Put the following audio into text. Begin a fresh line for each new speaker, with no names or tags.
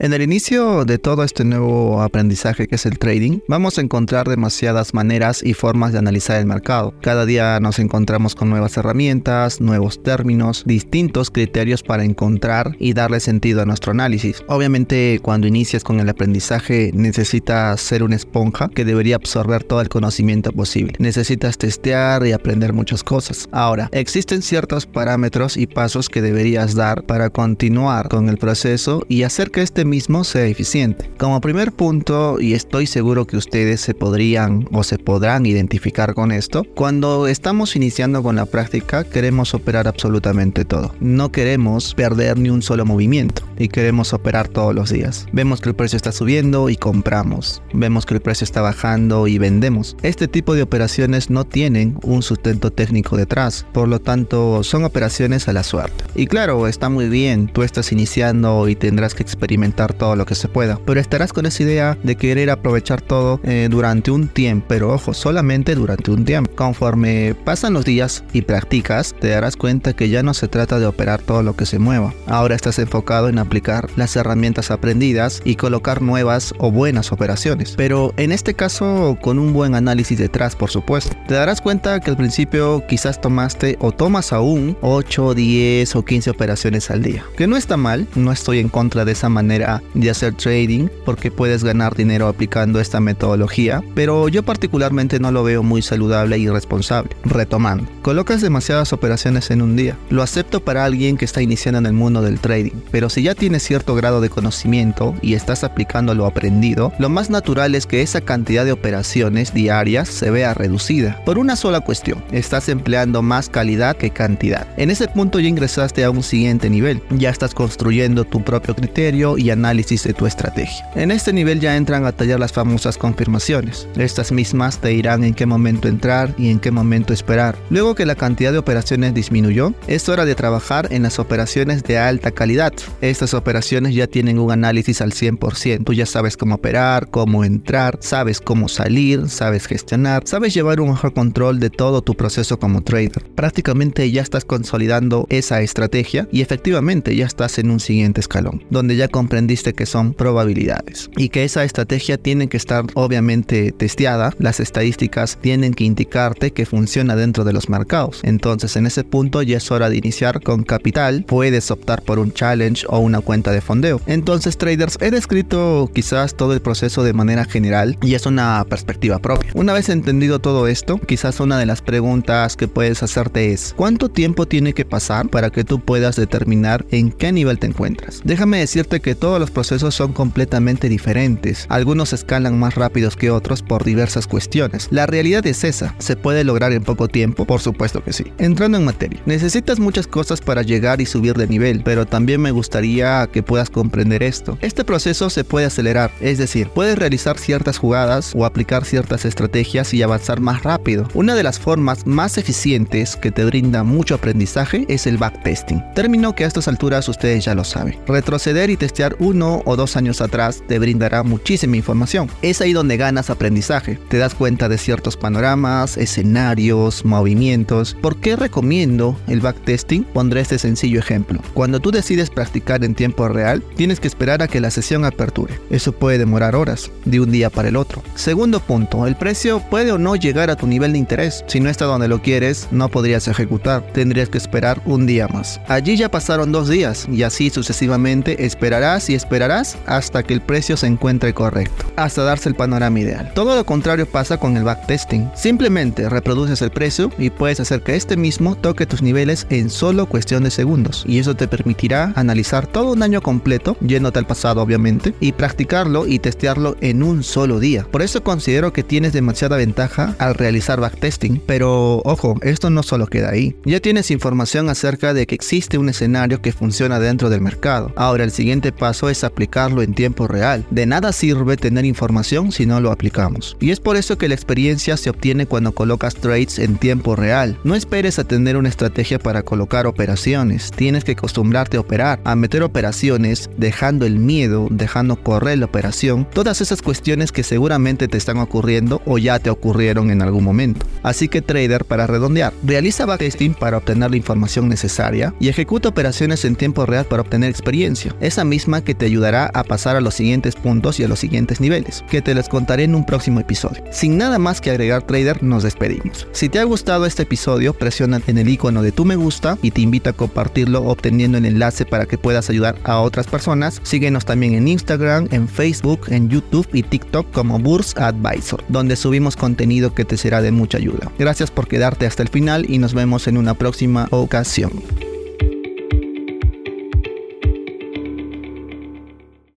En el inicio de todo este nuevo aprendizaje que es el trading, vamos a encontrar demasiadas maneras y formas de analizar el mercado. Cada día nos encontramos con nuevas herramientas, nuevos términos, distintos criterios para encontrar y darle sentido a nuestro análisis. Obviamente cuando inicias con el aprendizaje necesitas ser una esponja que debería absorber todo el conocimiento posible. Necesitas testear y aprender muchas cosas. Ahora, existen ciertos parámetros y pasos que deberías dar para continuar con el proceso y hacer que este mismo sea eficiente. Como primer punto, y estoy seguro que ustedes se podrían o se podrán identificar con esto, cuando estamos iniciando con la práctica queremos operar absolutamente todo. No queremos perder ni un solo movimiento y queremos operar todos los días. Vemos que el precio está subiendo y compramos. Vemos que el precio está bajando y vendemos. Este tipo de operaciones no tienen un sustento técnico detrás, por lo tanto son operaciones a la suerte. Y claro, está muy bien, tú estás iniciando y tendrás que experimentar todo lo que se pueda, pero estarás con esa idea de querer aprovechar todo eh, durante un tiempo, pero ojo, solamente durante un tiempo. Conforme pasan los días y practicas, te darás cuenta que ya no se trata de operar todo lo que se mueva. Ahora estás enfocado en aplicar las herramientas aprendidas y colocar nuevas o buenas operaciones. Pero en este caso, con un buen análisis detrás, por supuesto. Te darás cuenta que al principio quizás tomaste o tomas aún 8, 10 o 15 operaciones al día. Que no está mal, no estoy en contra de esa manera de hacer trading porque puedes ganar dinero aplicando esta metodología, pero yo particularmente no lo veo muy saludable y responsable. Retomando, colocas demasiadas operaciones en un día. Lo acepto para alguien que está iniciando en el mundo del trading, pero si ya tienes cierto grado de conocimiento y estás aplicando lo aprendido, lo más natural es que esa cantidad de operaciones diarias se vea reducida. Por una sola cuestión, estás empleando más calidad que cantidad. En ese punto ya ingresaste a un siguiente nivel, ya estás construyendo tu propio criterio y análisis de tu estrategia. En este nivel ya entran a tallar las famosas confirmaciones. Estas mismas te dirán en qué momento entrar y en qué momento esperar. Luego que la cantidad de operaciones disminuyó, es hora de trabajar en las operaciones de alta calidad. Estas operaciones ya tienen un análisis al 100%. Tú ya sabes cómo operar, cómo entrar, sabes cómo salir, sabes gestionar, sabes llevar un mejor control de todo tu proceso como trader. Prácticamente ya estás consolidando esa estrategia y efectivamente ya estás en un siguiente escalón, donde ya comprendiste que son probabilidades y que esa estrategia tiene que estar obviamente testeada. Las estadísticas tienen que indicarte que funciona dentro de los mercados. Entonces en ese punto ya es hora de iniciar con capital. Puedes optar por un challenge o una cuenta de fondeo. Entonces traders, he descrito quizás todo el proceso de manera general y es una perspectiva propia. Una vez entendido todo esto, quizás una de las preguntas que puedes hacerte es ¿cuánto tiempo tiene que pasar para que tú puedas determinar en qué nivel te encuentras? Déjame decirte que todos los procesos son completamente diferentes. Algunos escalan más rápidos que otros por diversas cuestiones. La realidad es esa. ¿Se puede lograr en poco tiempo? Por supuesto que sí. Entrando en materia, necesitas muchas cosas para llegar y subir de nivel, pero también me gustaría que puedas comprender esto. Este proceso se puede acelerar, es decir, puedes realizar ciertas jugadas o aplicar ciertas estrategias y avanzar más rápido. Una de las formas más eficientes que te brinda mucho aprendizaje es el backtesting, término que a estas alturas ustedes ya lo saben. Retroceder y testear uno o dos años atrás te brindará muchísima información. Es ahí donde ganas aprendizaje. Te das cuenta de ciertos panoramas, escenarios, movimientos. ¿Por qué recomiendo el backtesting? Pondré este sencillo ejemplo. Cuando tú decides practicar en tiempo real, tienes que esperar a que la sesión aperture. Eso puede demorar horas, de un día para el otro. Segundo punto, el precio puede o no llegar a tu nivel de interés. Si no está donde lo quieres, no podrías ejecutar. Tendrías que esperar un día más. Allí ya pasaron dos días y así sucesivamente esperarás y esperarás hasta que el precio se encuentre correcto, hasta darse el panorama ideal. Todo lo contrario pasa con el backtesting. Simplemente reproduces el precio y puedes hacer que este mismo toque tus niveles en solo cuestión de segundos y eso te permitirá analizar todo un año completo, yéndote al pasado obviamente, y practicarlo y testearlo en un solo día. Por eso considero que tienes demasiada ventaja al realizar backtesting, pero ojo, esto no solo queda ahí. Ya tienes información acerca de que existe un escenario que funciona dentro del mercado. Ahora el siguiente paso es aplicarlo en tiempo real. De nada sirve tener información si no lo aplicamos. Y es por eso que la experiencia se obtiene cuando colocas trades en tiempo real. No esperes a tener una estrategia para colocar operaciones. Tienes que acostumbrarte a operar, a meter operaciones, dejando el miedo, dejando correr la operación. Todas esas cuestiones que seguramente te están ocurriendo o ya te ocurrieron en algún momento. Así que trader, para redondear, realiza backtesting para obtener la información necesaria y ejecuta operaciones en tiempo real para obtener experiencia, esa misma que te ayudará a pasar a los siguientes puntos y a los siguientes niveles, que te les contaré en un próximo episodio. Sin nada más que agregar trader, nos despedimos. Si te ha gustado este episodio, presiona en el icono de tu me gusta y te invito a compartirlo obteniendo el enlace para que puedas ayudar a otras personas. Síguenos también en Instagram, en Facebook, en YouTube y TikTok como Burs Advisor, donde subimos contenido que te será de mucha ayuda. Gracias por quedarte hasta el final y nos vemos en una próxima ocasión.